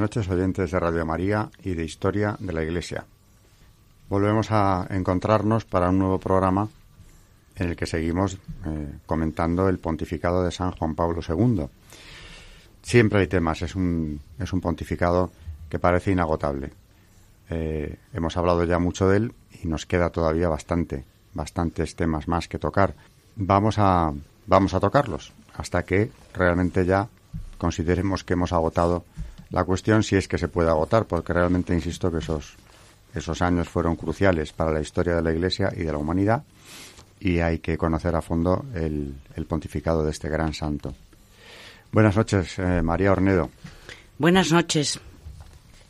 Noches, oyentes de Radio María y de Historia de la Iglesia. Volvemos a encontrarnos para un nuevo programa en el que seguimos eh, comentando el pontificado de San Juan Pablo II. Siempre hay temas, es un, es un pontificado que parece inagotable. Eh, hemos hablado ya mucho de él y nos queda todavía bastante, bastantes temas más que tocar. Vamos a, vamos a tocarlos hasta que realmente ya consideremos que hemos agotado la cuestión si es que se puede agotar, porque realmente insisto que esos, esos años fueron cruciales para la historia de la Iglesia y de la humanidad y hay que conocer a fondo el, pontificado de este gran santo. Buenas noches, eh, María Ornedo. Buenas noches.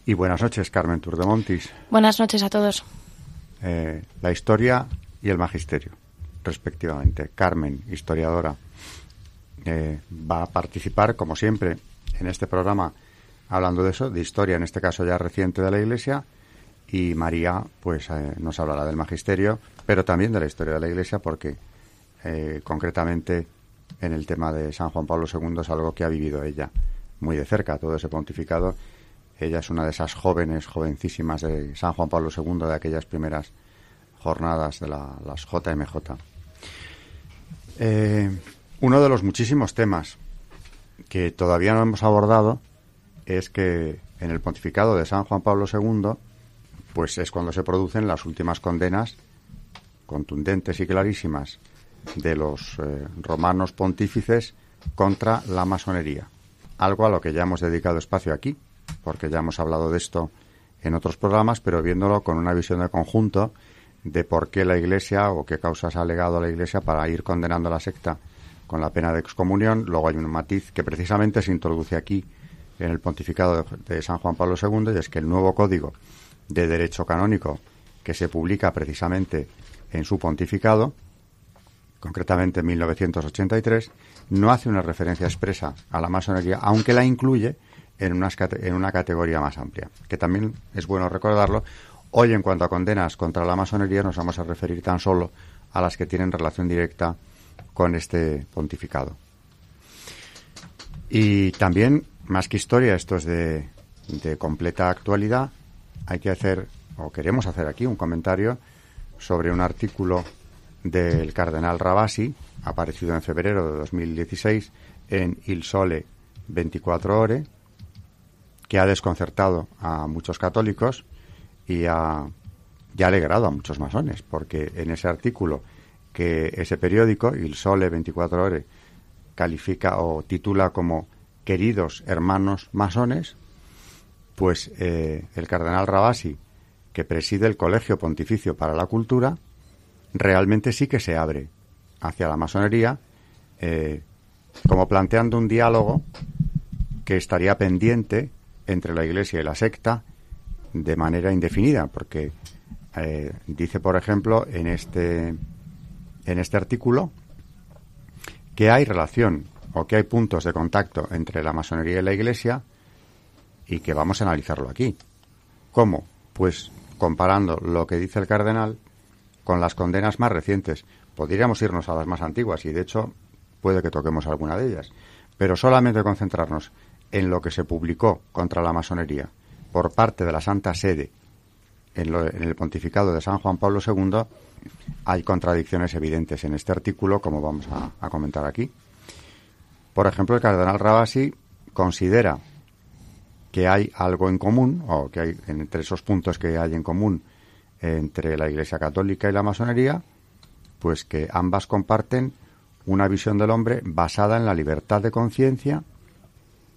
Y buenas noches, Carmen Turdemontis. Buenas noches a todos. Eh, la historia y el magisterio, respectivamente. Carmen, historiadora, eh, va a participar, como siempre, en este programa hablando de eso, de historia, en este caso ya reciente de la Iglesia, y María pues eh, nos hablará del magisterio, pero también de la historia de la Iglesia, porque eh, concretamente en el tema de San Juan Pablo II es algo que ha vivido ella muy de cerca, todo ese pontificado. Ella es una de esas jóvenes, jovencísimas de San Juan Pablo II, de aquellas primeras jornadas de las JMJ. Eh, uno de los muchísimos temas que todavía no hemos abordado es que en el pontificado de San Juan Pablo II, pues es cuando se producen las últimas condenas contundentes y clarísimas de los eh, romanos pontífices contra la masonería. Algo a lo que ya hemos dedicado espacio aquí, porque ya hemos hablado de esto en otros programas, pero viéndolo con una visión de conjunto de por qué la Iglesia o qué causas ha alegado a la Iglesia para ir condenando a la secta con la pena de excomunión. Luego hay un matiz que precisamente se introduce aquí en el pontificado de, San Juan Pablo II, y es que el nuevo código de derecho canónico que se publica precisamente en su pontificado, concretamente en 1983, no hace una referencia expresa a la masonería, aunque la incluye en una, categoría más amplia, que también es bueno recordarlo. Hoy, en cuanto a condenas contra la masonería, nos vamos a referir tan solo a las que tienen relación directa con este pontificado. Y también más que historia, esto es de, completa actualidad, hay que hacer, o queremos hacer aquí, un comentario sobre un artículo del cardenal Rabasi, aparecido en febrero de 2016 en Il Sole 24 Ore, que ha desconcertado a muchos católicos y ha, y ha alegrado a muchos masones, porque en ese artículo que ese periódico, Il Sole 24 Ore, califica o titula como queridos hermanos masones, pues eh, el cardenal Rabasi, que preside el Colegio Pontificio para la Cultura, realmente sí que se abre hacia la masonería, eh, como planteando un diálogo que estaría pendiente entre la Iglesia y la secta de manera indefinida, porque eh, dice, por ejemplo, en este en este artículo que hay relación o que hay puntos de contacto entre la masonería y la iglesia y que vamos a analizarlo aquí. ¿Cómo? Pues comparando lo que dice el cardenal con las condenas más recientes. Podríamos irnos a las más antiguas y de hecho puede que toquemos alguna de ellas, pero solamente concentrarnos en lo que se publicó contra la masonería por parte de la Santa Sede en, el pontificado de San Juan Pablo II, hay contradicciones evidentes en este artículo, como vamos a comentar aquí. Por ejemplo, el cardenal Rabasi considera que hay algo en común, o que hay entre esos puntos que hay en común entre la Iglesia Católica y la masonería, pues que ambas comparten una visión del hombre basada en la libertad de conciencia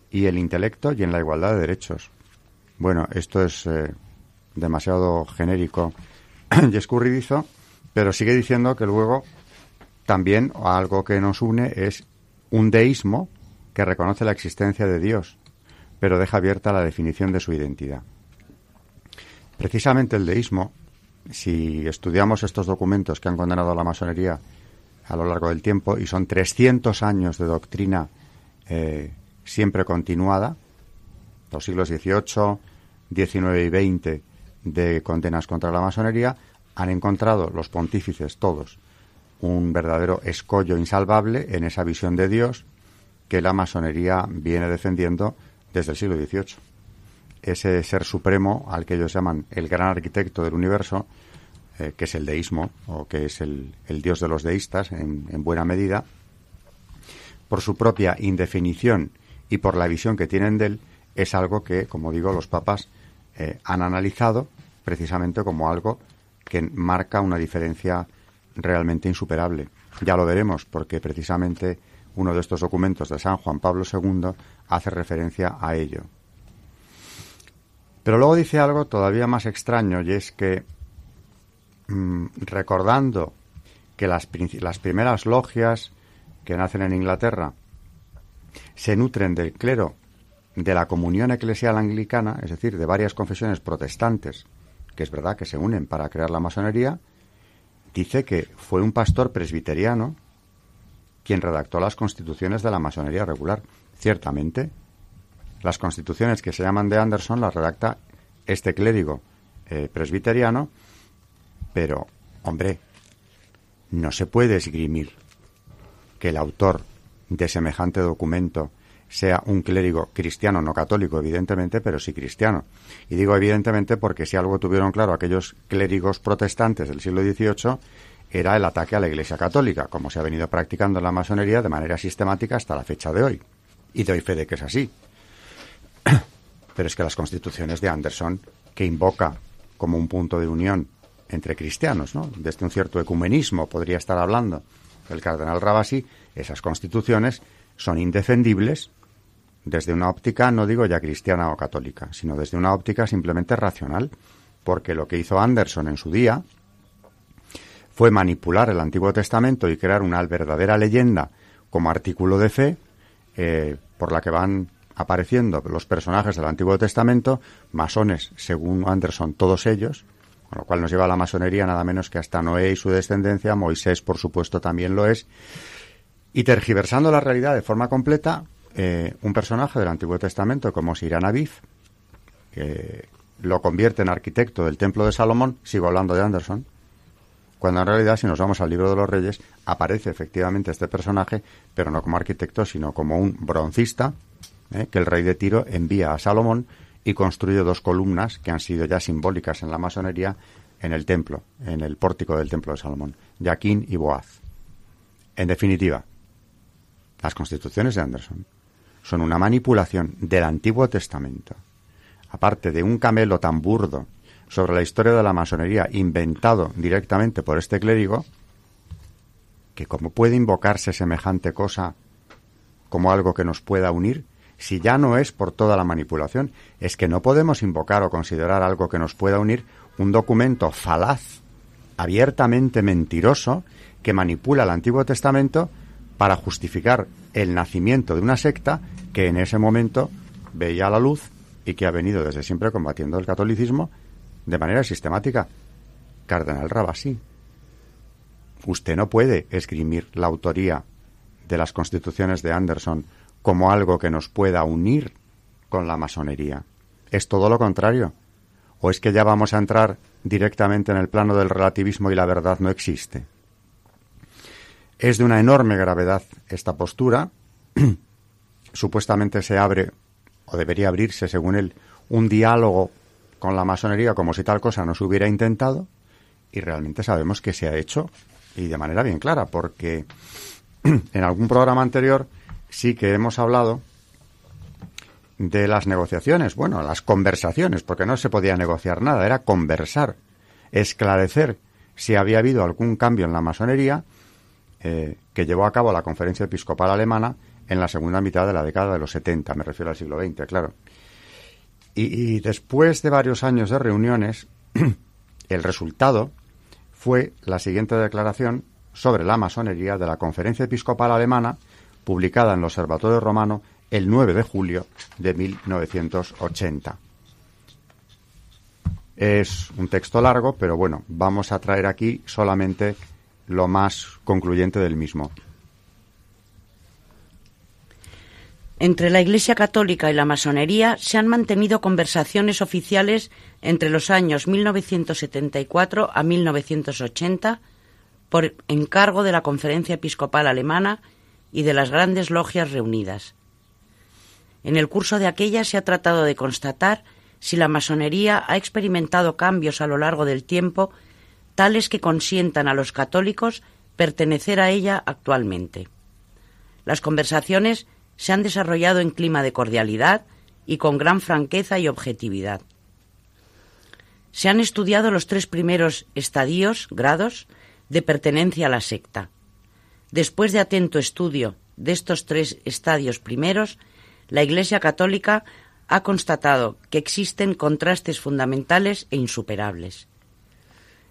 y el intelecto y en la igualdad de derechos. Bueno, esto es eh, demasiado genérico y escurridizo, pero sigue diciendo que luego también algo que nos une es un deísmo que reconoce la existencia de Dios, pero deja abierta la definición de su identidad. Precisamente el deísmo, si estudiamos estos documentos que han condenado a la masonería a lo largo del tiempo, y son 300 años de doctrina eh, siempre continuada, los siglos XVIII, XIX y XX de condenas contra la masonería, han encontrado los pontífices todos un verdadero escollo insalvable en esa visión de Dios que la masonería viene defendiendo desde el siglo XVIII. Ese ser supremo al que ellos llaman el gran arquitecto del universo, eh, que es el deísmo, o que es el, dios de los deístas en, buena medida, por su propia indefinición y por la visión que tienen de él, es algo que, como digo, los papas eh, han analizado precisamente como algo que marca una diferencia realmente insuperable. Ya lo veremos, porque precisamente uno de estos documentos de San Juan Pablo II hace referencia a ello. Pero luego dice algo todavía más extraño y es que mm, recordando que las, las primeras logias que nacen en Inglaterra se nutren del clero de la comunión eclesial anglicana, es decir, de varias confesiones protestantes, que es verdad que se unen para crear la masonería, dice que fue un pastor presbiteriano quien redactó las constituciones de la masonería regular. Ciertamente, las constituciones que se llaman de Anderson las redacta este clérigo eh, presbiteriano, pero, hombre, no se puede esgrimir que el autor de semejante documento sea un clérigo cristiano, no católico, evidentemente, pero sí cristiano. Y digo evidentemente porque si algo tuvieron claro aquellos clérigos protestantes del siglo XVIII era el ataque a la Iglesia Católica, como se ha venido practicando en la masonería de manera sistemática hasta la fecha de hoy. Y doy fe de que es así. Pero es que las constituciones de Anderson, que invoca como un punto de unión entre cristianos, ¿no? Desde un cierto ecumenismo podría estar hablando el cardenal Rabasi, esas constituciones son indefendibles desde una óptica, no digo ya cristiana o católica, sino desde una óptica simplemente racional, porque lo que hizo Anderson en su día fue manipular el Antiguo Testamento y crear una verdadera leyenda como artículo de fe eh, por la que van apareciendo los personajes del Antiguo Testamento, masones, según Anderson, todos ellos, con lo cual nos lleva a la masonería nada menos que hasta Noé y su descendencia, Moisés, por supuesto, también lo es, y tergiversando la realidad de forma completa, eh, un personaje del Antiguo Testamento como Sirán Aviv, que lo convierte en arquitecto del Templo de Salomón, sigo hablando de Anderson, cuando en realidad si nos vamos al libro de los reyes aparece efectivamente este personaje, pero no como arquitecto, sino como un broncista eh, que el rey de Tiro envía a Salomón y construye dos columnas que han sido ya simbólicas en la masonería en el templo, en el pórtico del templo de Salomón, Jaquín y Boaz. En definitiva, las constituciones de Anderson son una manipulación del Antiguo Testamento, aparte de un camelo tan burdo sobre la historia de la masonería inventado directamente por este clérigo, que como puede invocarse semejante cosa como algo que nos pueda unir, si ya no es por toda la manipulación, es que no podemos invocar o considerar algo que nos pueda unir un documento falaz, abiertamente mentiroso, que manipula el Antiguo Testamento para justificar el nacimiento de una secta que en ese momento veía la luz y que ha venido desde siempre combatiendo el catolicismo de manera sistemática. Cardenal Rabasi, usted no puede esgrimir la autoría de las constituciones de Anderson como algo que nos pueda unir con la masonería. Es todo lo contrario. ¿O es que ya vamos a entrar directamente en el plano del relativismo y la verdad no existe? Es de una enorme gravedad esta postura. Supuestamente se abre, o debería abrirse, según él, un diálogo con la masonería como si tal cosa no se hubiera intentado, y realmente sabemos que se ha hecho, y de manera bien clara, porque en algún programa anterior sí que hemos hablado de las negociaciones, bueno, las conversaciones, porque no se podía negociar nada, era conversar, esclarecer si había habido algún cambio en la masonería eh, que llevó a cabo la Conferencia Episcopal Alemana en la segunda mitad de la década de los 70, me refiero al siglo XX, claro. Y, después de varios años de reuniones, el resultado fue la siguiente declaración sobre la masonería de la Conferencia Episcopal Alemana, publicada en el Observatorio Romano el 9 de julio de 1980. Es un texto largo, pero bueno, vamos a traer aquí solamente lo más concluyente del mismo. Entre la Iglesia Católica y la masonería se han mantenido conversaciones oficiales entre los años 1974 a 1980 por encargo de la Conferencia Episcopal Alemana y de las grandes logias reunidas. En el curso de aquella se ha tratado de constatar si la masonería ha experimentado cambios a lo largo del tiempo tales que consientan a los católicos pertenecer a ella actualmente. Las conversaciones se han desarrollado en clima de cordialidad y con gran franqueza y objetividad. Se han estudiado los tres primeros estadios, grados, de pertenencia a la secta. Después de atento estudio de estos tres estadios primeros, la Iglesia Católica ha constatado que existen contrastes fundamentales e insuperables.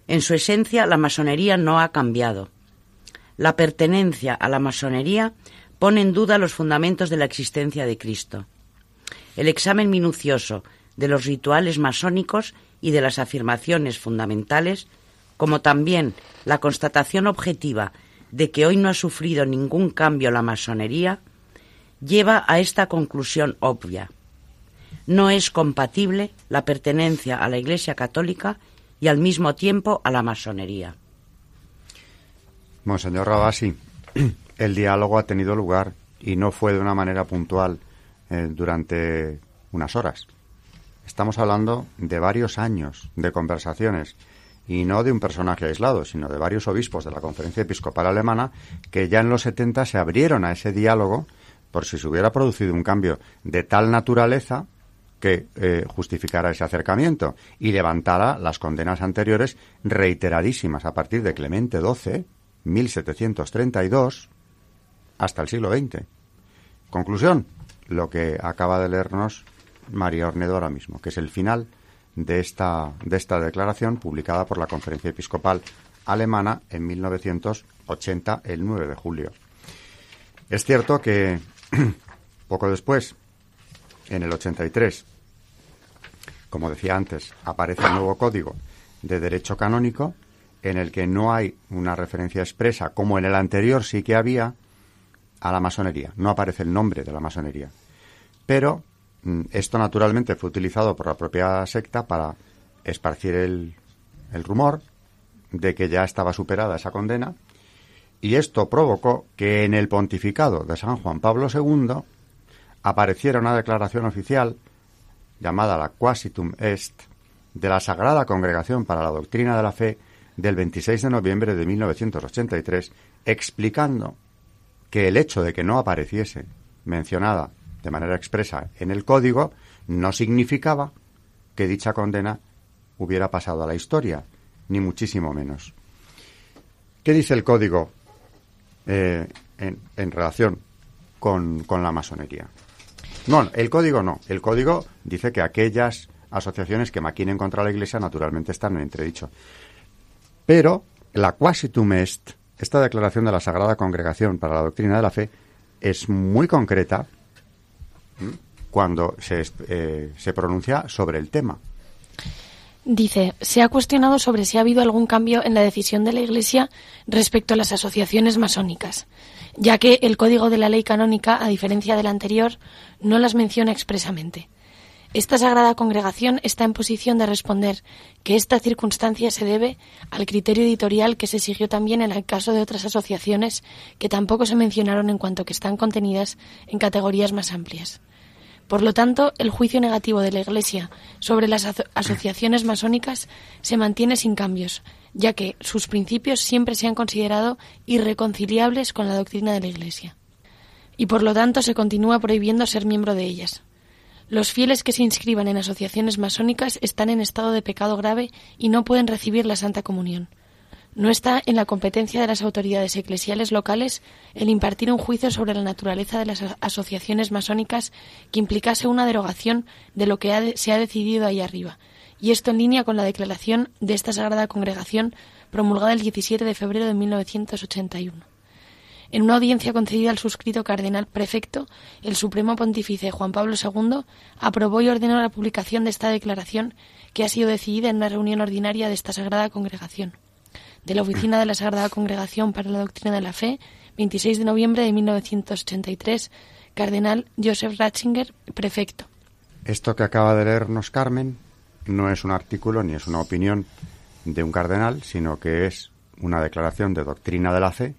En su esencia, la masonería no ha cambiado. La pertenencia a la masonería pone en duda los fundamentos de la existencia de Cristo. El examen minucioso de los rituales masónicos y de las afirmaciones fundamentales, como también la constatación objetiva de que hoy no ha sufrido ningún cambio la masonería, lleva a esta conclusión obvia. No es compatible la pertenencia a la Iglesia Católica y al mismo tiempo a la masonería. Monseñor Rabasi, el diálogo ha tenido lugar y no fue de una manera puntual eh, durante unas horas. Estamos hablando de varios años de conversaciones y no de un personaje aislado, sino de varios obispos de la Conferencia Episcopal Alemana que ya en los 70 se abrieron a ese diálogo por si se hubiera producido un cambio de tal naturaleza que eh, justificara ese acercamiento y levantara las condenas anteriores reiteradísimas a partir de Clemente XII, 1732, hasta el siglo XX. Conclusión, lo que acaba de leernos María Ornedo ahora mismo, que es el final de esta, de esta declaración publicada por la Conferencia Episcopal Alemana en 1980, el 9 de julio. Es cierto que poco después, en el 83, como decía antes, aparece el nuevo código de derecho canónico en el que no hay una referencia expresa, como en el anterior sí que había, a la masonería. No aparece el nombre de la masonería. Pero mm, esto naturalmente fue utilizado por la propia secta para esparcir el, el rumor de que ya estaba superada esa condena y esto provocó que en el pontificado de San Juan Pablo II apareciera una declaración oficial llamada la Quasitum Est, de la Sagrada Congregación para la Doctrina de la Fe del 26 de noviembre de 1983, explicando que el hecho de que no apareciese mencionada de manera expresa en el código no significaba que dicha condena hubiera pasado a la historia, ni muchísimo menos. ¿Qué dice el código eh, en, relación con la masonería? No, el código no. El código dice que aquellas asociaciones que maquinen contra la Iglesia naturalmente están en entredicho. Pero la quasitum est, esta declaración de la Sagrada Congregación para la Doctrina de la Fe, es muy concreta cuando se, eh, se pronuncia sobre el tema. Dice, se ha cuestionado sobre si ha habido algún cambio en la decisión de la Iglesia respecto a las asociaciones masónicas ya que el Código de la Ley Canónica, a diferencia del anterior, no las menciona expresamente. Esta Sagrada Congregación está en posición de responder que esta circunstancia se debe al criterio editorial que se siguió también en el caso de otras asociaciones que tampoco se mencionaron en cuanto que están contenidas en categorías más amplias. Por lo tanto, el juicio negativo de la Iglesia sobre las asociaciones masónicas se mantiene sin cambios, ya que sus principios siempre se han considerado irreconciliables con la doctrina de la Iglesia. Y por lo tanto se continúa prohibiendo ser miembro de ellas. Los fieles que se inscriban en asociaciones masónicas están en estado de pecado grave y no pueden recibir la Santa Comunión. No está en la competencia de las autoridades eclesiales locales el impartir un juicio sobre la naturaleza de las asociaciones masónicas que implicase una derogación de lo que se ha decidido ahí arriba, y esto en línea con la declaración de esta Sagrada Congregación promulgada el 17 de febrero de 1981. En una audiencia concedida al suscrito cardenal prefecto, el Supremo Pontífice Juan Pablo II aprobó y ordenó la publicación de esta declaración que ha sido decidida en una reunión ordinaria de esta Sagrada Congregación de la Oficina de la Sagrada Congregación para la Doctrina de la Fe, 26 de noviembre de 1983, Cardenal Joseph Ratzinger, prefecto. Esto que acaba de leernos Carmen no es un artículo ni es una opinión de un cardenal, sino que es una declaración de doctrina de la fe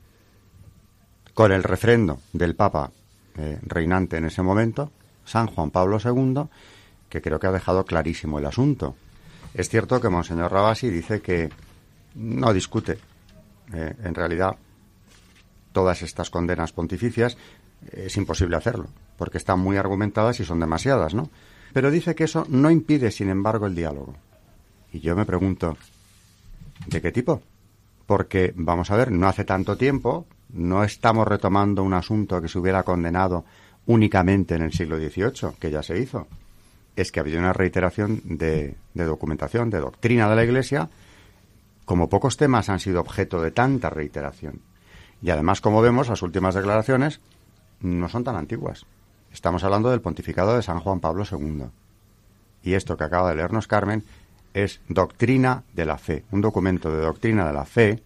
con el refrendo del Papa eh, reinante en ese momento, San Juan Pablo II, que creo que ha dejado clarísimo el asunto. Es cierto que Monseñor Rabasi dice que no discute. Eh, en realidad, todas estas condenas pontificias es imposible hacerlo, porque están muy argumentadas y son demasiadas, ¿no? Pero dice que eso no impide, sin embargo, el diálogo. Y yo me pregunto, ¿de qué tipo? Porque, vamos a ver, no hace tanto tiempo, no estamos retomando un asunto que se hubiera condenado únicamente en el siglo XVIII, que ya se hizo. Es que ha habido una reiteración de documentación, de doctrina de la Iglesia, como pocos temas han sido objeto de tanta reiteración. Y además, como vemos, las últimas declaraciones no son tan antiguas. Estamos hablando del pontificado de San Juan Pablo II. Y esto que acaba de leernos Carmen es Doctrina de la Fe, un documento de doctrina de la fe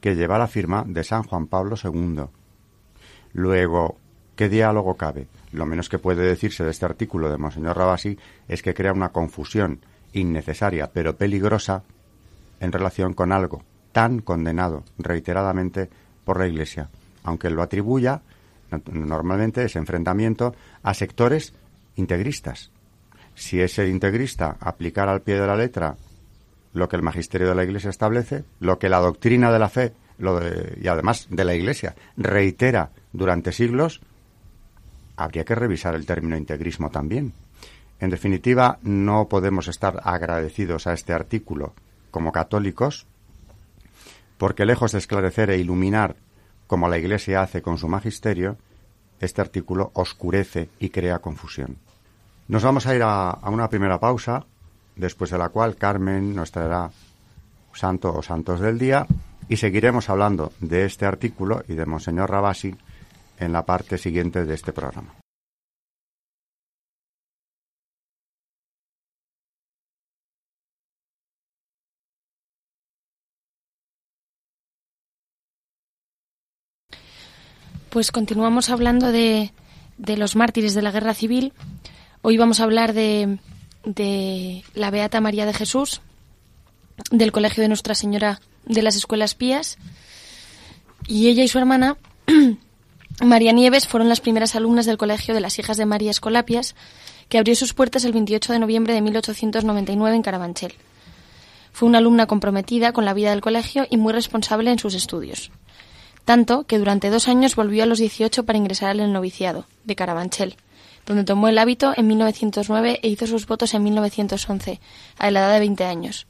que lleva la firma de San Juan Pablo II. Luego, ¿qué diálogo cabe? Lo menos que puede decirse de este artículo de Monseñor Rabasi es que crea una confusión innecesaria pero peligrosa en relación con algo tan condenado reiteradamente por la Iglesia, aunque lo atribuya normalmente ese enfrentamiento a sectores integristas. Si ese integrista aplicara al pie de la letra lo que el magisterio de la Iglesia establece, lo que la doctrina de la fe y además de la Iglesia reitera durante siglos, habría que revisar el término integrismo también. En definitiva, no podemos estar agradecidos a este artículo como católicos, porque lejos de esclarecer e iluminar como la Iglesia hace con su magisterio, este artículo oscurece y crea confusión. Nos vamos a ir a, una primera pausa, después de la cual Carmen nos traerá santo o santos del día y seguiremos hablando de este artículo y de Monseñor Rabasi en la parte siguiente de este programa. Pues continuamos hablando de, los mártires de la guerra civil. Hoy vamos a hablar de, de la Beata María de Jesús, del Colegio de Nuestra Señora de las Escuelas Pías. Y ella y su hermana, María Nieves, fueron las primeras alumnas del Colegio de las Hijas de María Escolapias, que abrió sus puertas el 28 de noviembre de 1899 en Carabanchel. Fue una alumna comprometida con la vida del colegio y muy responsable en sus estudios tanto que durante dos años volvió a los 18 para ingresar al noviciado de Carabanchel, donde tomó el hábito en 1909 e hizo sus votos en 1911, a la edad de 20 años.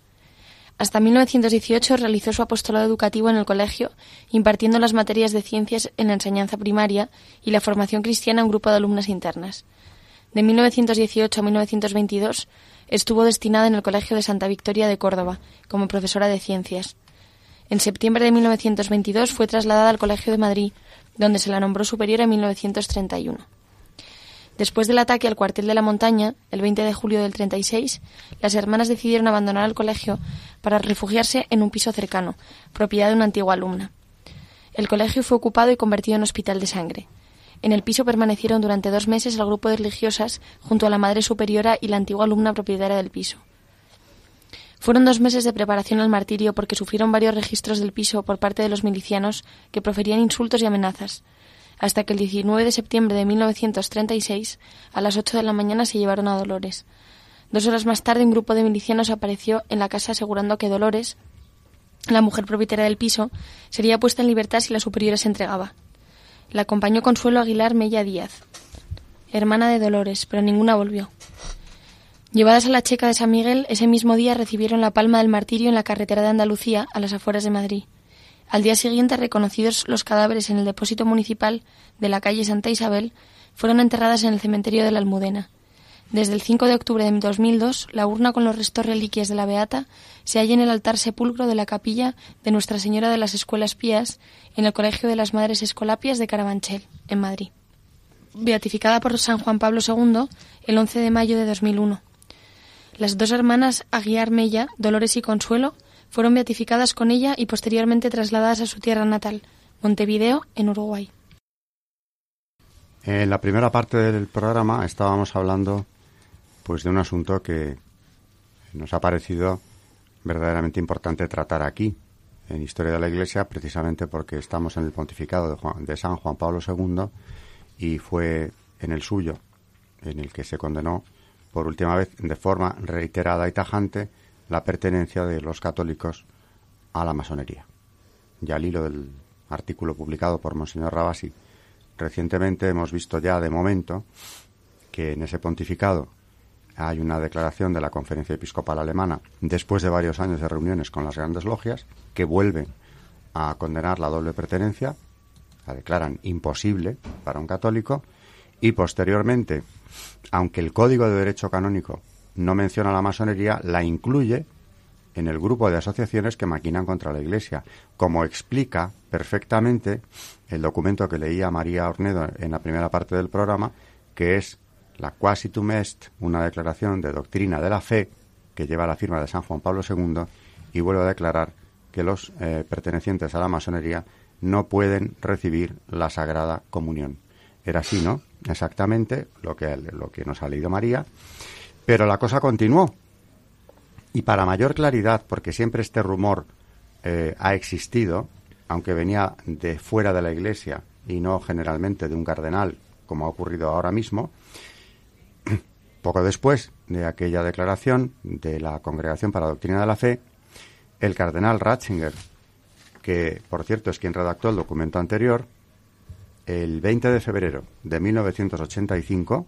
Hasta 1918 realizó su apostolado educativo en el colegio, impartiendo las materias de ciencias en la enseñanza primaria y la formación cristiana a un grupo de alumnas internas. De 1918 a 1922 estuvo destinada en el Colegio de Santa Victoria de Córdoba como profesora de ciencias. En septiembre de 1922 fue trasladada al Colegio de Madrid, donde se la nombró superior en 1931. Después del ataque al cuartel de la montaña, el 20 de julio del 36, las hermanas decidieron abandonar el colegio para refugiarse en un piso cercano, propiedad de una antigua alumna. El colegio fue ocupado y convertido en hospital de sangre. En el piso permanecieron durante dos meses el grupo de religiosas junto a la madre superiora y la antigua alumna propietaria del piso. Fueron dos meses de preparación al martirio porque sufrieron varios registros del piso por parte de los milicianos que proferían insultos y amenazas, hasta que el 19 de septiembre de 1936, a las 8 de la mañana, se llevaron a Dolores. Dos horas más tarde, un grupo de milicianos apareció en la casa asegurando que Dolores, la mujer propietaria del piso, sería puesta en libertad si la superiora se entregaba. La acompañó Consuelo Aguilar Mella Díaz, hermana de Dolores, pero ninguna volvió. Llevadas a la Checa de San Miguel, ese mismo día recibieron la palma del martirio en la carretera de Andalucía, a las afueras de Madrid. Al día siguiente, reconocidos los cadáveres en el depósito municipal de la calle Santa Isabel, fueron enterradas en el cementerio de la Almudena. Desde el 5 de octubre de 2002, la urna con los restos reliquias de la Beata se halla en el altar sepulcro de la capilla de Nuestra Señora de las Escuelas Pías en el Colegio de las Madres Escolapias de Carabanchel, en Madrid. Beatificada por San Juan Pablo II el 11 de mayo de 2001. Las dos hermanas Aguiar Mella, Dolores y Consuelo, fueron beatificadas con ella y posteriormente trasladadas a su tierra natal, Montevideo, en Uruguay. En la primera parte del programa estábamos hablando pues de un asunto que nos ha parecido verdaderamente importante tratar aquí en Historia de la Iglesia precisamente porque estamos en el pontificado de, de San Juan Pablo II y fue en el suyo en el que se condenó por última vez de forma reiterada y tajante la pertenencia de los católicos a la masonería. Ya al hilo del artículo publicado por Monseñor Rabasi recientemente hemos visto ya de momento que en ese pontificado hay una declaración de la Conferencia Episcopal Alemana después de varios años de reuniones con las grandes logias que vuelven a condenar la doble pertenencia, la declaran imposible para un católico y posteriormente, aunque el Código de Derecho Canónico no menciona la masonería, la incluye en el grupo de asociaciones que maquinan contra la Iglesia, como explica perfectamente el documento que leía María Ornedo en la primera parte del programa, que es la Quasitum Est, una declaración de doctrina de la fe que lleva la firma de San Juan Pablo II y vuelve a declarar que los eh, pertenecientes a la masonería no pueden recibir la Sagrada Comunión. Era así, ¿no? Exactamente lo que, lo que nos ha leído María. Pero la cosa continuó. Y para mayor claridad, porque siempre este rumor eh, ha existido, aunque venía de fuera de la Iglesia y no generalmente de un cardenal, como ha ocurrido ahora mismo, poco después de aquella declaración de la Congregación para la Doctrina de la Fe, el cardenal Ratzinger, que por cierto es quien redactó el documento anterior, el 20 de febrero de 1985,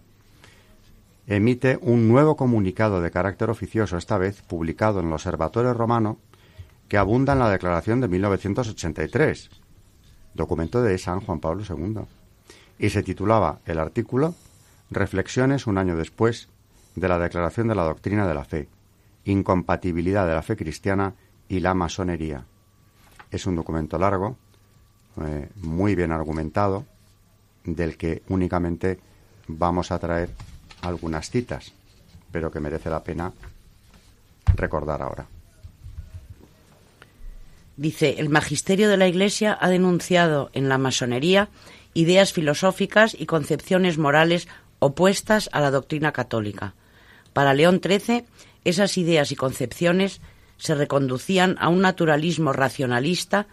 emite un nuevo comunicado de carácter oficioso, esta vez publicado en el Observatorio Romano, que abunda en la Declaración de 1983, documento de San Juan Pablo II, y se titulaba el artículo Reflexiones un año después de la Declaración de la Doctrina de la Fe, incompatibilidad de la fe cristiana y la masonería. Es un documento largo, eh, muy bien argumentado, del que únicamente vamos a traer algunas citas, pero que merece la pena recordar ahora. Dice, el magisterio de la Iglesia ha denunciado en la masonería ideas filosóficas y concepciones morales opuestas a la doctrina católica. Para León XIII, esas ideas y concepciones se reconducían a un naturalismo racionalista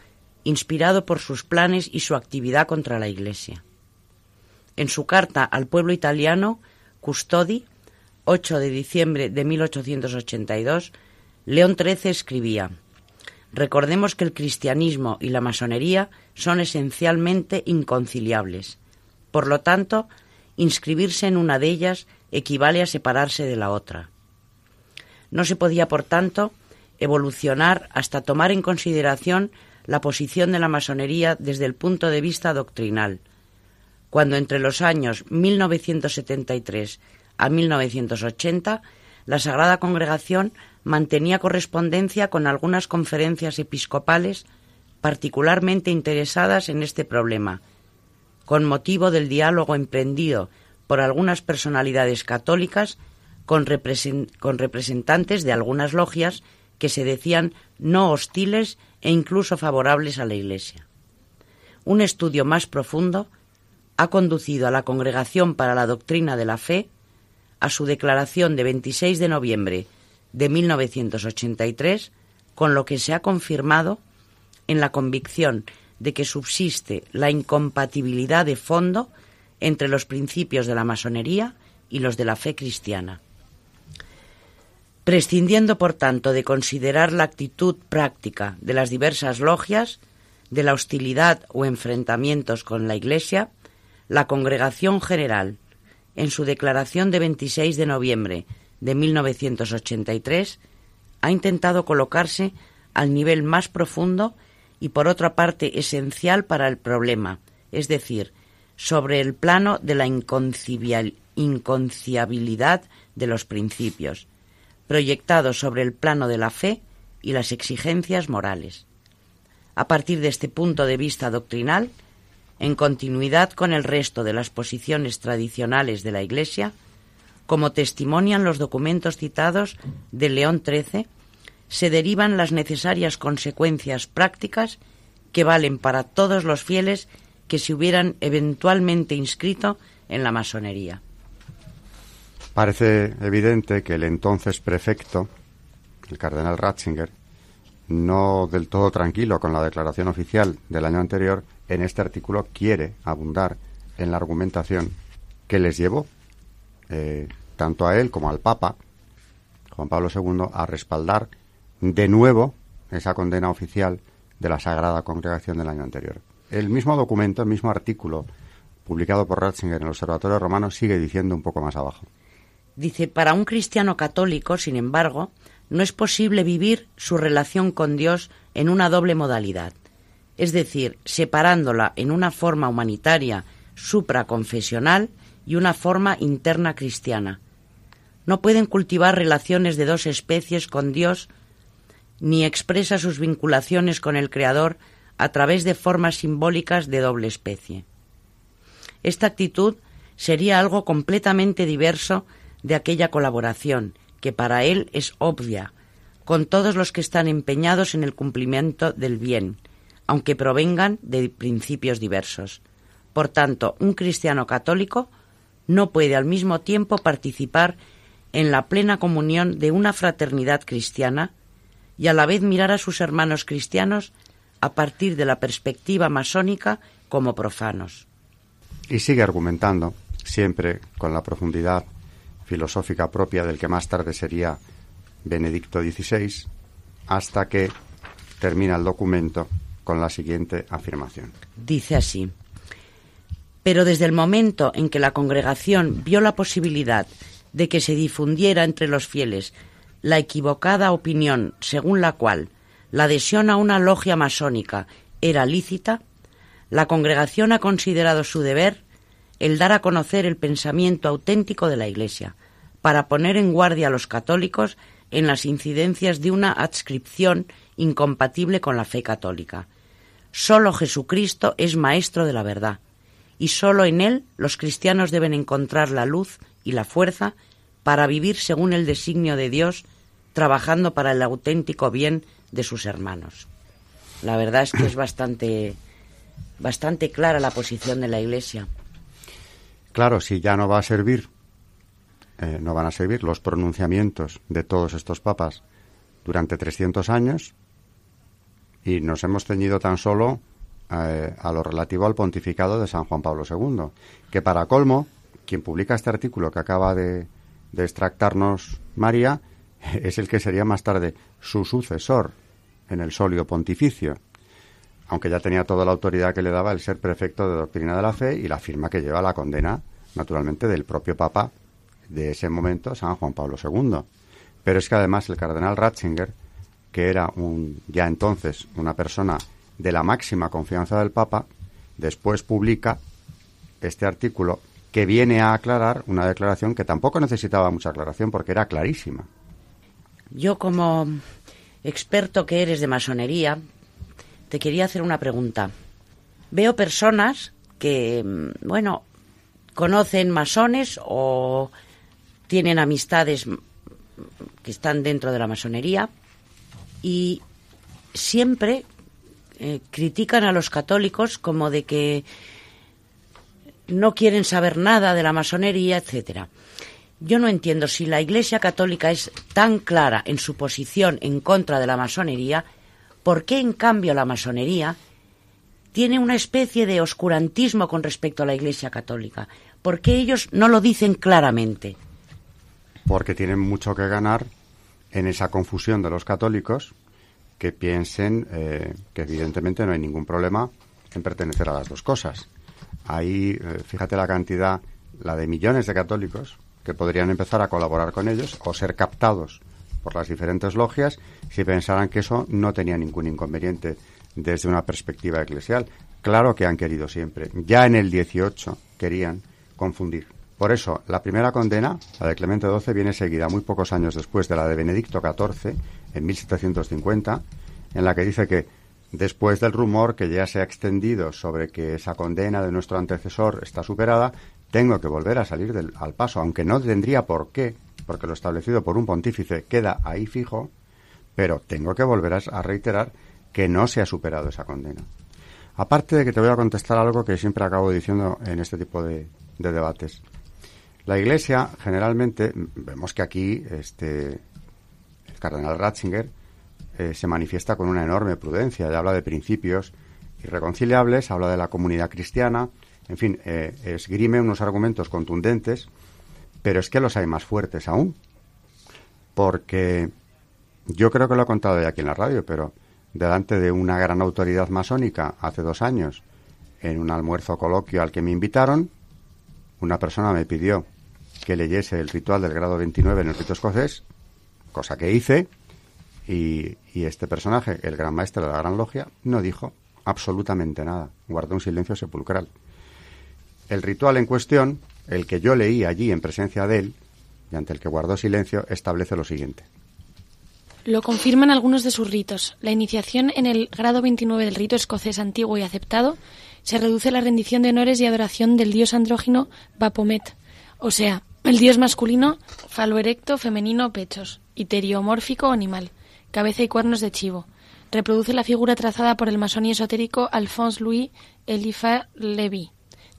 inspirado por sus planes y su actividad contra la Iglesia. En su carta al pueblo italiano, Custodi, 8 de diciembre de 1882, León XIII escribía Recordemos que el cristianismo y la masonería son esencialmente inconciliables. Por lo tanto, inscribirse en una de ellas equivale a separarse de la otra. No se podía, por tanto, evolucionar hasta tomar en consideración la posición de la masonería desde el punto de vista doctrinal, cuando entre los años 1973 a 1980 la Sagrada Congregación mantenía correspondencia con algunas conferencias episcopales particularmente interesadas en este problema, con motivo del diálogo emprendido por algunas personalidades católicas con, representantes de algunas logias que se decían no hostiles e incluso favorables a la Iglesia. Un estudio más profundo ha conducido a la Congregación para la Doctrina de la Fe a su declaración de 26 de noviembre de 1983, con lo que se ha confirmado en la convicción de que subsiste la incompatibilidad de fondo entre los principios de la masonería y los de la fe cristiana. Prescindiendo, por tanto, de considerar la actitud práctica de las diversas logias, de la hostilidad o enfrentamientos con la Iglesia, la Congregación General, en su declaración de 26 de noviembre de 1983, ha intentado colocarse al nivel más profundo y por otra parte esencial para el problema, es decir, sobre el plano de la inconciabilidad de los principios, proyectado sobre el plano de la fe y las exigencias morales. A partir de este punto de vista doctrinal, en continuidad con el resto de las posiciones tradicionales de la Iglesia, como testimonian los documentos citados de León XIII, se derivan las necesarias consecuencias prácticas que valen para todos los fieles que se hubieran eventualmente inscrito en la masonería. Parece evidente que el entonces prefecto, el cardenal Ratzinger, no del todo tranquilo con la declaración oficial del año anterior, en este artículo quiere abundar en la argumentación que les llevó eh, tanto a él como al Papa, Juan Pablo II, a respaldar de nuevo esa condena oficial de la Sagrada Congregación del año anterior. El mismo documento, el mismo artículo publicado por Ratzinger en el Observatorio Romano sigue diciendo un poco más abajo. Dice, para un cristiano católico, sin embargo, no es posible vivir su relación con Dios en una doble modalidad, es decir, separándola en una forma humanitaria supraconfesional y una forma interna cristiana. No pueden cultivar relaciones de dos especies con Dios ni expresa sus vinculaciones con el Creador a través de formas simbólicas de doble especie. Esta actitud sería algo completamente diverso de aquella colaboración, que para él es obvia, con todos los que están empeñados en el cumplimiento del bien, aunque provengan de principios diversos. Por tanto, un cristiano católico no puede al mismo tiempo participar en la plena comunión de una fraternidad cristiana y a la vez mirar a sus hermanos cristianos a partir de la perspectiva masónica como profanos. Y sigue argumentando, siempre con la profundidad filosófica propia del que más tarde sería Benedicto XVI, hasta que termina el documento con la siguiente afirmación. Dice así, pero desde el momento en que la congregación vio la posibilidad de que se difundiera entre los fieles la equivocada opinión según la cual la adhesión a una logia masónica era lícita, la congregación ha considerado su deber el dar a conocer el pensamiento auténtico de la Iglesia, para poner en guardia a los católicos en las incidencias de una adscripción incompatible con la fe católica. Solo Jesucristo es maestro de la verdad, y solo en él los cristianos deben encontrar la luz y la fuerza para vivir según el designio de Dios, trabajando para el auténtico bien de sus hermanos. La verdad es que es bastante, bastante clara la posición de la Iglesia. Claro, si ya no va a servir, eh, no van a servir los pronunciamientos de todos estos papas durante 300 años y nos hemos ceñido tan solo eh, a lo relativo al pontificado de San Juan Pablo II, que para colmo, quien publica este artículo que acaba de, de extractarnos María, es el que sería más tarde su sucesor en el solio pontificio, aunque ya tenía toda la autoridad que le daba el ser prefecto de doctrina de la fe y la firma que lleva la condena, naturalmente, del propio Papa de ese momento, San Juan Pablo II. Pero es que además el cardenal Ratzinger, que era un, ya entonces una persona de la máxima confianza del Papa, después publica este artículo que viene a aclarar una declaración que tampoco necesitaba mucha aclaración porque era clarísima. Yo como experto que eres de masonería, te quería hacer una pregunta. Veo personas que, mm, bueno, conocen masones o tienen amistades que están dentro de la masonería y siempre eh, critican a los católicos como de que no quieren saber nada de la masonería, etcétera. Yo no entiendo si la Iglesia Católica es tan clara en su posición en contra de la masonería, ¿por qué en cambio la masonería tiene una especie de oscurantismo con respecto a la Iglesia Católica? ¿Por qué ellos no lo dicen claramente? Porque tienen mucho que ganar en esa confusión de los católicos que piensen eh, que evidentemente no hay ningún problema en pertenecer a las dos cosas. Ahí, eh, fíjate la cantidad, la de millones de católicos que podrían empezar a colaborar con ellos o ser captados por las diferentes logias si pensaran que eso no tenía ningún inconveniente desde una perspectiva eclesial. Claro que han querido siempre. Ya en el 18 querían confundir. Por eso, la primera condena, la de Clemente XII, viene seguida muy pocos años después de la de Benedicto XIV, en 1750, en la que dice que después del rumor que ya se ha extendido sobre que esa condena de nuestro antecesor está superada, tengo que volver a salir del, al paso, aunque no tendría por qué, porque lo establecido por un pontífice queda ahí fijo, pero tengo que volver a reiterar que no se ha superado esa condena. Aparte de que te voy a contestar algo que siempre acabo diciendo en este tipo de, debates. La Iglesia, generalmente, vemos que aquí este, el cardenal Ratzinger eh, se manifiesta con una enorme prudencia y habla de principios irreconciliables, habla de la comunidad cristiana, en fin, eh, esgrime unos argumentos contundentes, pero es que los hay más fuertes aún. Porque yo creo que lo he contado ya aquí en la radio, pero delante de una gran autoridad masónica hace dos años, en un almuerzo coloquio al que me invitaron, una persona me pidió que leyese el ritual del grado 29 en el rito escocés, cosa que hice, y, este personaje, el gran maestro de la gran logia, no dijo absolutamente nada, guardó un silencio sepulcral. El ritual en cuestión, el que yo leí allí en presencia de él, y ante el que guardó silencio, establece lo siguiente. Lo confirman algunos de sus ritos. La iniciación en el grado 29 del rito escocés antiguo y aceptado se reduce a la rendición de honores y adoración del dios andrógino Baphomet, o sea, el dios masculino, falo erecto, femenino, pechos, itereomórfico animal, cabeza y cuernos de chivo. Reproduce la figura trazada por el masón y esotérico Alphonse Louis Eliphas Lévy,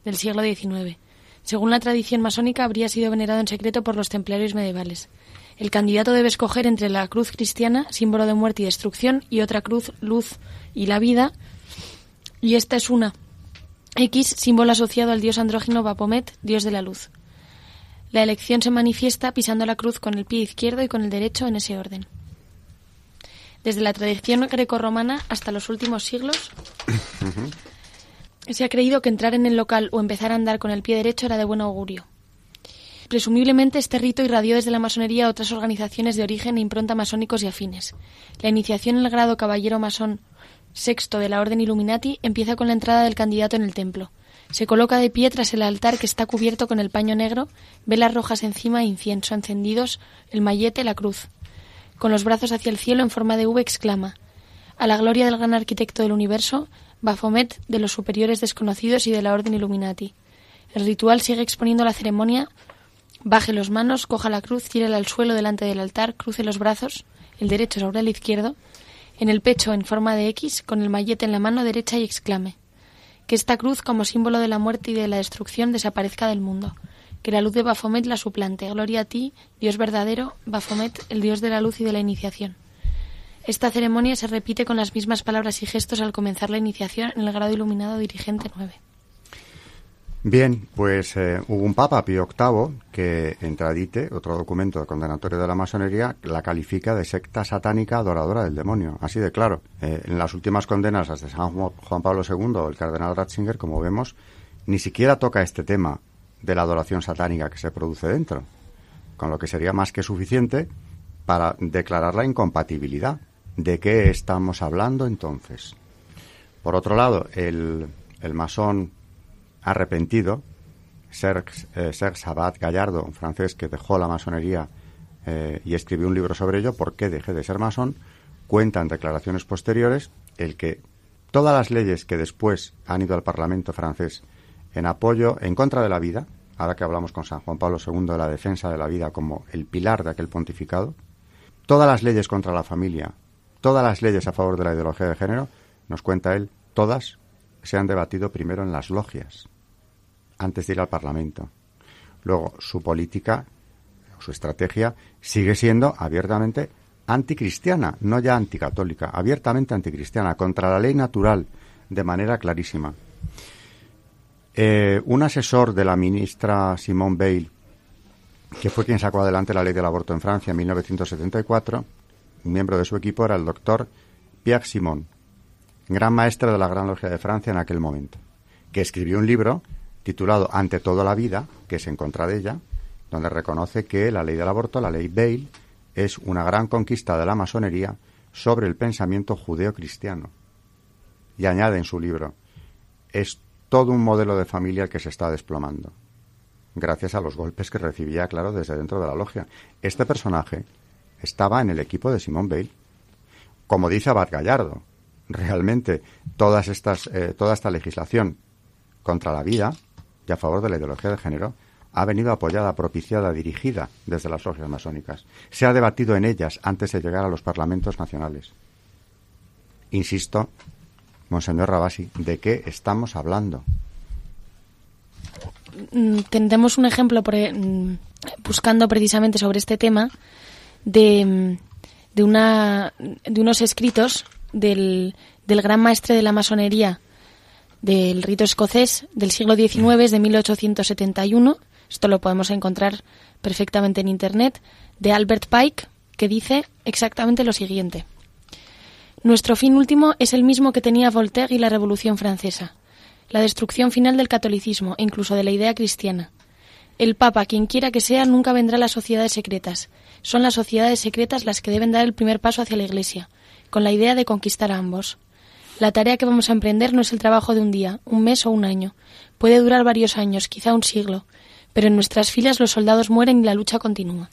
del siglo XIX. Según la tradición masónica, habría sido venerado en secreto por los templarios medievales. El candidato debe escoger entre la cruz cristiana, símbolo de muerte y destrucción, y otra cruz, luz y la vida, y esta es una. X, símbolo asociado al dios andrógino Baphomet, dios de la luz. La elección se manifiesta pisando la cruz con el pie izquierdo y con el derecho en ese orden. Desde la tradición grecorromana hasta los últimos siglos, se ha creído que entrar en el local o empezar a andar con el pie derecho era de buen augurio. Presumiblemente este rito irradió desde la masonería a otras organizaciones de origen e impronta masónicos y afines. La iniciación en el grado caballero masón sexto de la Orden Illuminati empieza con la entrada del candidato en el templo. Se coloca de pie tras el altar que está cubierto con el paño negro, velas rojas encima e incienso encendidos, el mayete, la cruz. Con los brazos hacia el cielo en forma de V exclama A la gloria del gran arquitecto del universo, Baphomet de los superiores desconocidos y de la Orden Illuminati. El ritual sigue exponiendo la ceremonia Baje los manos, coja la cruz, tírela al suelo delante del altar, cruce los brazos, el derecho sobre el izquierdo, en el pecho en forma de X, con el mallete en la mano derecha y exclame que esta cruz, como símbolo de la muerte y de la destrucción, desaparezca del mundo. Que la luz de Baphomet la suplante. Gloria a ti, Dios verdadero, Baphomet, el Dios de la luz y de la iniciación. Esta ceremonia se repite con las mismas palabras y gestos al comenzar la iniciación en el grado iluminado dirigente 9. Bien, pues eh, hubo un Papa, Pío VIII, que en Tradite, otro documento condenatorio de la masonería, la califica de secta satánica adoradora del demonio. Así de claro. Eh, en las últimas condenas de San Juan Pablo II, el cardenal Ratzinger, como vemos, ni siquiera toca este tema de la adoración satánica que se produce dentro, con lo que sería más que suficiente para declarar la incompatibilidad. ¿De qué estamos hablando entonces? Por otro lado, el, el masón arrepentido, Serge, eh, Sabat Gallardo, un francés que dejó la masonería eh, y escribió un libro sobre ello, ¿por qué dejé de ser masón? Cuenta en declaraciones posteriores el que todas las leyes que después han ido al Parlamento francés en apoyo, en contra de la vida, ahora que hablamos con San Juan Pablo II de la defensa de la vida como el pilar de aquel pontificado, todas las leyes contra la familia, todas las leyes a favor de la ideología de género, nos cuenta él, todas se han debatido primero en las logias, antes de ir al Parlamento. Luego, su política, su estrategia, sigue siendo abiertamente anticristiana, no ya anticatólica, abiertamente anticristiana, contra la ley natural, de manera clarísima. Eh, un asesor de la ministra Simone Veil, que fue quien sacó adelante la ley del aborto en Francia en 1974, un miembro de su equipo era el doctor Pierre Simon, gran maestra de la Gran Logia de Francia en aquel momento, que escribió un libro titulado Ante toda la vida, que es en contra de ella, donde reconoce que la ley del aborto, la ley Bale, es una gran conquista de la masonería sobre el pensamiento judeo-cristiano. Y añade en su libro, es todo un modelo de familia que se está desplomando, gracias a los golpes que recibía, claro, desde dentro de la logia. Este personaje estaba en el equipo de Simón Bale. Como dice Abad Gallardo, realmente todas estas, eh, toda esta legislación contra la vida y a favor de la ideología de género ha venido apoyada, propiciada, dirigida desde las logias masónicas. Se ha debatido en ellas antes de llegar a los parlamentos nacionales. Insisto, Monseñor Rabasi, ¿de qué estamos hablando? Mm, tendremos un ejemplo mm, buscando precisamente sobre este tema de, mm, de, una, de unos escritos del, gran maestre de la masonería del rito escocés del siglo XIX, de 1871. Esto lo podemos encontrar perfectamente en Internet, de Albert Pike, que dice exactamente lo siguiente. Nuestro fin último es el mismo que tenía Voltaire y la Revolución Francesa, la destrucción final del catolicismo e incluso de la idea cristiana. El Papa, quien quiera que sea, nunca vendrá a las sociedades secretas. Son las sociedades secretas las que deben dar el primer paso hacia la Iglesia, con la idea de conquistar a ambos. La tarea que vamos a emprender no es el trabajo de un día, un mes o un año. Puede durar varios años, quizá un siglo, pero en nuestras filas los soldados mueren y la lucha continúa.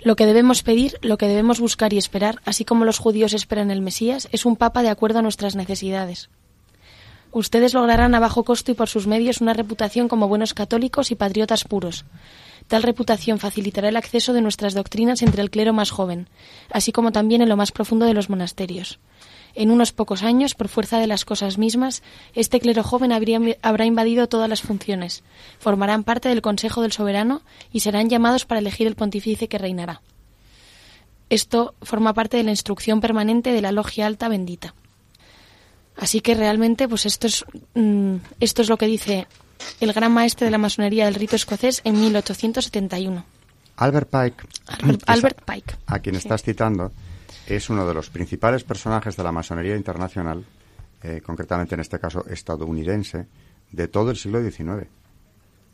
Lo que debemos pedir, lo que debemos buscar y esperar, así como los judíos esperan el Mesías, es un papa de acuerdo a nuestras necesidades. Ustedes lograrán a bajo costo y por sus medios una reputación como buenos católicos y patriotas puros. Tal reputación facilitará el acceso de nuestras doctrinas entre el clero más joven, así como también en lo más profundo de los monasterios. En unos pocos años, por fuerza de las cosas mismas, este clero joven habrá invadido todas las funciones, formarán parte del Consejo del Soberano y serán llamados para elegir el pontífice que reinará. Esto forma parte de la instrucción permanente de la Logia Alta Bendita. Así que realmente, pues esto es, mm, esto es lo que dice el gran maestre de la masonería del rito escocés en 1871. Albert Pike. Albert, Pike. A quien estás citando es uno de los principales personajes de la masonería internacional, eh, concretamente en este caso estadounidense, de todo el siglo XIX.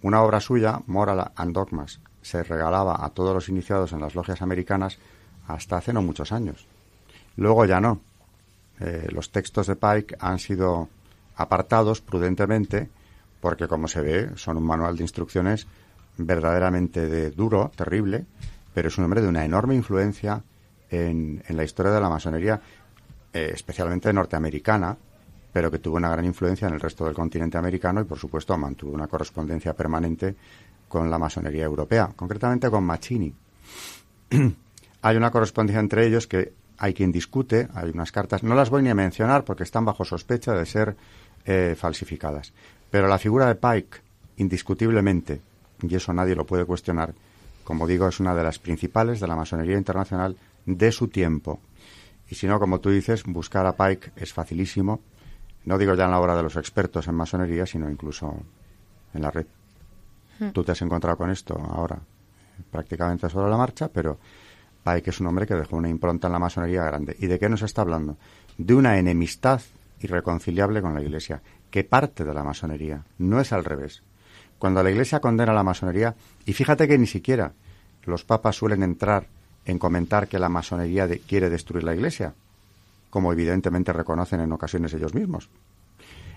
Una obra suya, Moral and Dogmas, se regalaba a todos los iniciados en las logias americanas hasta hace no muchos años. Luego ya no. Eh, los textos de Pike han sido apartados prudentemente porque, como se ve, son un manual de instrucciones verdaderamente de duro, terrible, pero es un hombre de una enorme influencia en, la historia de la masonería, eh, especialmente norteamericana, pero que tuvo una gran influencia en el resto del continente americano y, por supuesto, mantuvo una correspondencia permanente con la masonería europea, concretamente con Mazzini. hay una correspondencia entre ellos que hay quien discute, hay unas cartas, no las voy ni a mencionar porque están bajo sospecha de ser eh, falsificadas. Pero la figura de Pike, indiscutiblemente, y eso nadie lo puede cuestionar, como digo, es una de las principales de la masonería internacional de su tiempo. Y si no, como tú dices, buscar a Pike es facilísimo. No digo ya en la hora de los expertos en masonería, sino incluso en la red. Hmm. Tú te has encontrado con esto ahora prácticamente sobre la marcha, pero Pike es un hombre que dejó una impronta en la masonería grande. ¿Y de qué nos está hablando? De una enemistad irreconciliable con la Iglesia, que parte de la masonería, no es al revés. Cuando la Iglesia condena la masonería, y fíjate que ni siquiera los papas suelen entrar en comentar que la masonería quiere destruir la Iglesia, como evidentemente reconocen en ocasiones ellos mismos.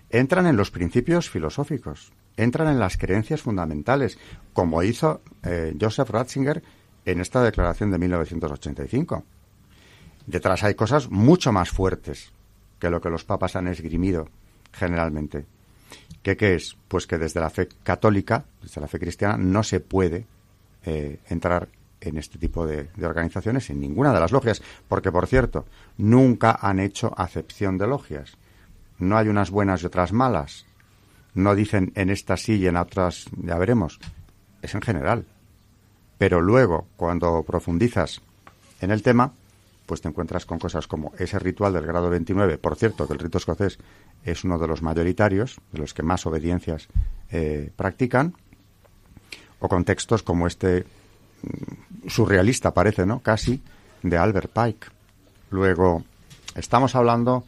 Entran en los principios filosóficos, entran en las creencias fundamentales, como hizo eh, Joseph Ratzinger en esta declaración de 1985. Detrás hay cosas mucho más fuertes que lo que los papas han esgrimido generalmente. ¿Qué, qué es? Pues que desde la fe católica, desde la fe cristiana, no se puede eh, entrar en este tipo de, organizaciones, en ninguna de las logias, porque, por cierto, nunca han hecho acepción de logias. No hay unas buenas y otras malas. No dicen en esta sí y en otras ya veremos. Es en general. Pero luego, cuando profundizas en el tema, pues te encuentras con cosas como ese ritual del grado 29. Por cierto, que el rito escocés es uno de los mayoritarios, de los que más obediencias eh, practican, o con textos como este surrealista parece, ¿no? Casi de Albert Pike. Luego, estamos hablando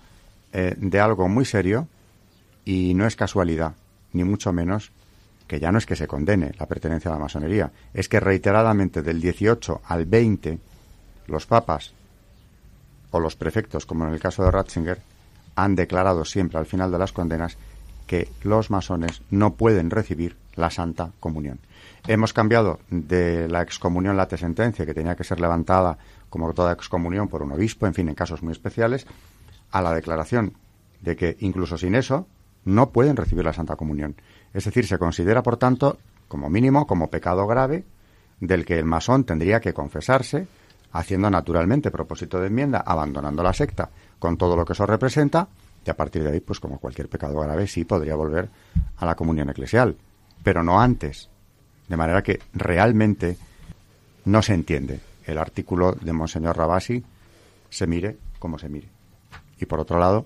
eh, de algo muy serio y no es casualidad, ni mucho menos que ya no es que se condene la pertenencia a la masonería, es que reiteradamente del 18 al 20 los papas o los prefectos, como en el caso de Ratzinger, han declarado siempre al final de las condenas que los masones no pueden recibir la Santa Comunión. Hemos cambiado de la excomunión late sentencia, que tenía que ser levantada como toda excomunión por un obispo, en fin, en casos muy especiales, a la declaración de que incluso sin eso no pueden recibir la Santa Comunión. Es decir, se considera, por tanto, como mínimo, como pecado grave del que el masón tendría que confesarse, haciendo naturalmente propósito de enmienda, abandonando la secta con todo lo que eso representa, y a partir de ahí, pues como cualquier pecado grave, sí podría volver a la comunión eclesial, pero no antes. De manera que realmente no se entiende el artículo de Monseñor Rabasi, se mire como se mire. Y por otro lado,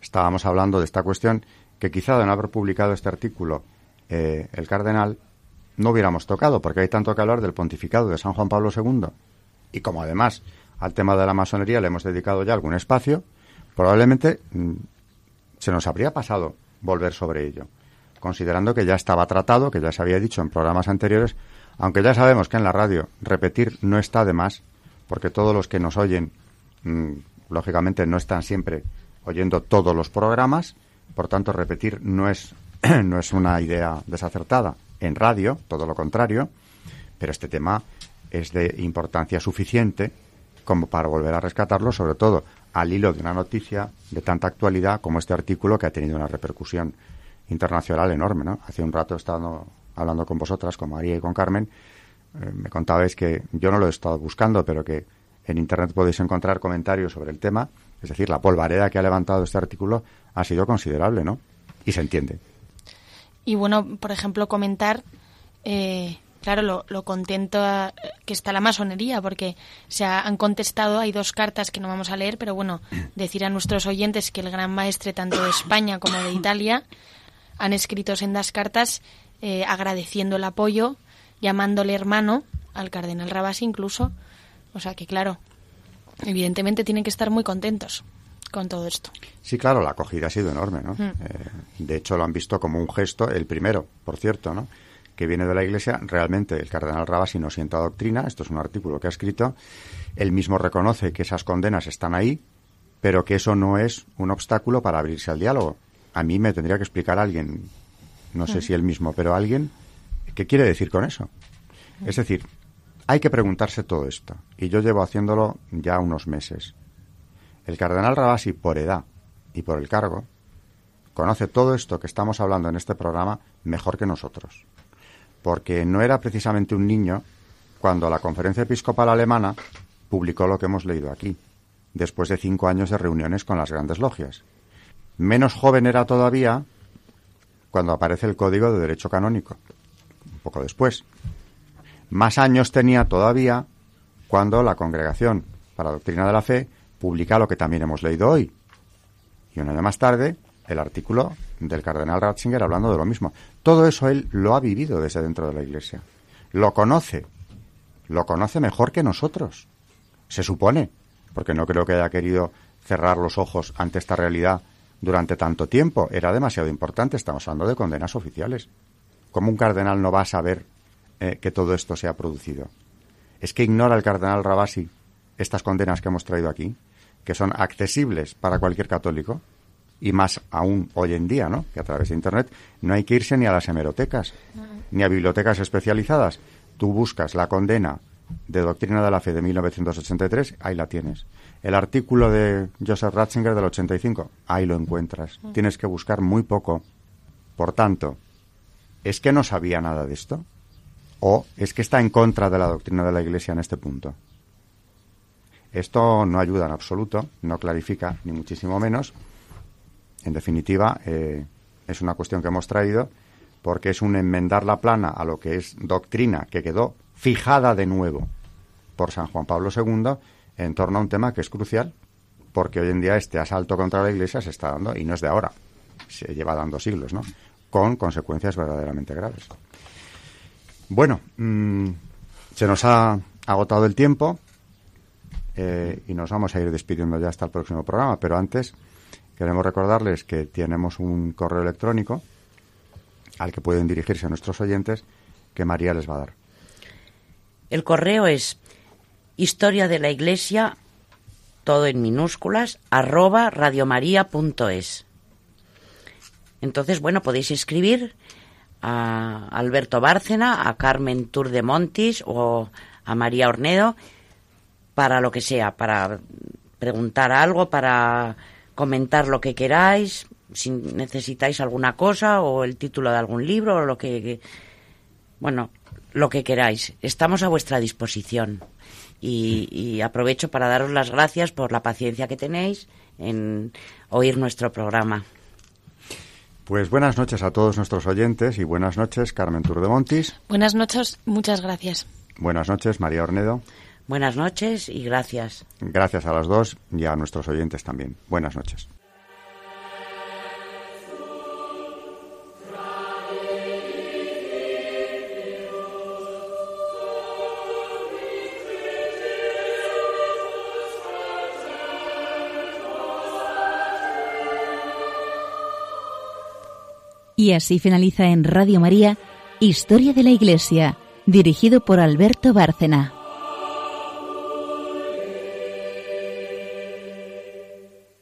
estábamos hablando de esta cuestión que quizá de no haber publicado este artículo eh, el cardenal no hubiéramos tocado, porque hay tanto que hablar del pontificado de San Juan Pablo II. Y como además al tema de la masonería le hemos dedicado ya algún espacio, probablemente mm, se nos habría pasado volver sobre ello, considerando que ya estaba tratado, que ya se había dicho en programas anteriores, aunque ya sabemos que en la radio repetir no está de más, porque todos los que nos oyen, mm, lógicamente, no están siempre oyendo todos los programas, por tanto, repetir no es, no es una idea desacertada en radio, todo lo contrario, pero este tema es de importancia suficiente como para volver a rescatarlo, sobre todo al hilo de una noticia de tanta actualidad como este artículo que ha tenido una repercusión internacional enorme. ¿no? Hace un rato he estado hablando con vosotras, con María y con Carmen, eh, me contabais que yo no lo he estado buscando, pero que en Internet podéis encontrar comentarios sobre el tema. Es decir, la polvareda que ha levantado este artículo ha sido considerable, ¿no? Y se entiende. Y bueno, por ejemplo, comentar, eh, claro, lo, lo contento que está la masonería, porque se han contestado, hay dos cartas que no vamos a leer, pero bueno, decir a nuestros oyentes que el gran maestre, tanto de España como de Italia, han escrito sendas cartas eh, agradeciendo el apoyo, llamándole hermano al cardenal Rabasi incluso. O sea que, claro, evidentemente tienen que estar muy contentos con todo esto. Sí, claro, la acogida ha sido enorme, ¿no? Mm. Eh, de hecho, lo han visto como un gesto, el primero, por cierto, ¿no? Que viene de la Iglesia. Realmente, el cardenal Rabasi no sienta doctrina. Esto es un artículo que ha escrito. Él mismo reconoce que esas condenas están ahí, pero que eso no es un obstáculo para abrirse al diálogo. A mí me tendría que explicar alguien, no sé mm. si él mismo, pero alguien, ¿qué quiere decir con eso? Es decir, hay que preguntarse todo esto. Y yo llevo haciéndolo ya unos meses. El cardenal Rabasi, por edad y por el cargo, conoce todo esto que estamos hablando en este programa mejor que nosotros. Porque no era precisamente un niño cuando la Conferencia Episcopal Alemana publicó lo que hemos leído aquí, después de cinco años de reuniones con las grandes logias. Menos joven era todavía cuando aparece el Código de Derecho Canónico, un poco después. Más años tenía todavía cuando la Congregación para la Doctrina de la Fe publica lo que también hemos leído hoy. Y un año más tarde, el artículo del cardenal Ratzinger hablando de lo mismo. Todo eso él lo ha vivido desde dentro de la Iglesia. Lo conoce. Lo conoce mejor que nosotros. Se supone. Porque no creo que haya querido cerrar los ojos ante esta realidad durante tanto tiempo. Era demasiado importante. Estamos hablando de condenas oficiales. ¿Cómo un cardenal no va a saber eh, que todo esto se ha producido? ¿Es que ignora el cardenal Rabasi estas condenas que hemos traído aquí? Que son accesibles para cualquier católico, y más aún hoy en día, ¿no? Que a través de Internet no hay que irse ni a las hemerotecas, ni a bibliotecas especializadas. Tú buscas la condena de Doctrina de la Fe de 1983, ahí la tienes. El artículo de Joseph Ratzinger del 85, ahí lo encuentras. Tienes que buscar muy poco. Por tanto, ¿es que no sabía nada de esto? ¿O es que está en contra de la doctrina de la Iglesia en este punto? Esto no ayuda en absoluto, no clarifica ni muchísimo menos. En definitiva, eh, es una cuestión que hemos traído porque es un enmendar la plana a lo que es doctrina que quedó fijada de nuevo por San Juan Pablo II en torno a un tema que es crucial porque hoy en día este asalto contra la Iglesia se está dando y no es de ahora, se lleva dando siglos, ¿no? Con consecuencias verdaderamente graves. Bueno, mm, se nos ha agotado el tiempo. Eh, y nos vamos a ir despidiendo ya hasta el próximo programa. Pero antes queremos recordarles que tenemos un correo electrónico al que pueden dirigirse a nuestros oyentes que María les va a dar. El correo es historia de la iglesia todo en minúsculas, arroba radiomaria.es. Entonces, bueno, podéis escribir a Alberto Bárcena, a Carmen Tour de Montis o a María Ornedo para lo que sea, para preguntar algo, para comentar lo que queráis, si necesitáis alguna cosa o el título de algún libro o lo que bueno, lo que queráis. Estamos a vuestra disposición. Y, aprovecho para daros las gracias por la paciencia que tenéis en oír nuestro programa. Pues buenas noches a todos nuestros oyentes y buenas noches, Carmen Tour de Montis. Buenas noches, muchas gracias. Buenas noches, María Ornedo. Buenas noches y gracias. Gracias a las dos y a nuestros oyentes también. Buenas noches. Y así finaliza en Radio María Historia de la Iglesia, dirigido por Alberto Bárcena.